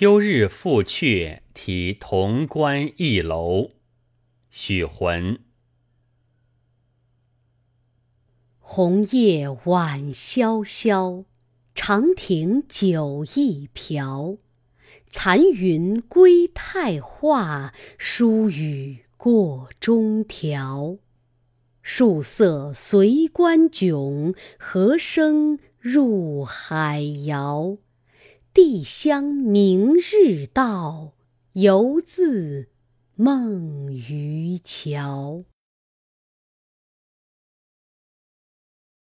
秋日复阙题潼关一楼。许浑。红叶晚萧萧，长亭酒一瓢。残云归太化，疏雨过中条。树色随关迥，河声入海遥。帝乡明日到，犹自梦渔樵。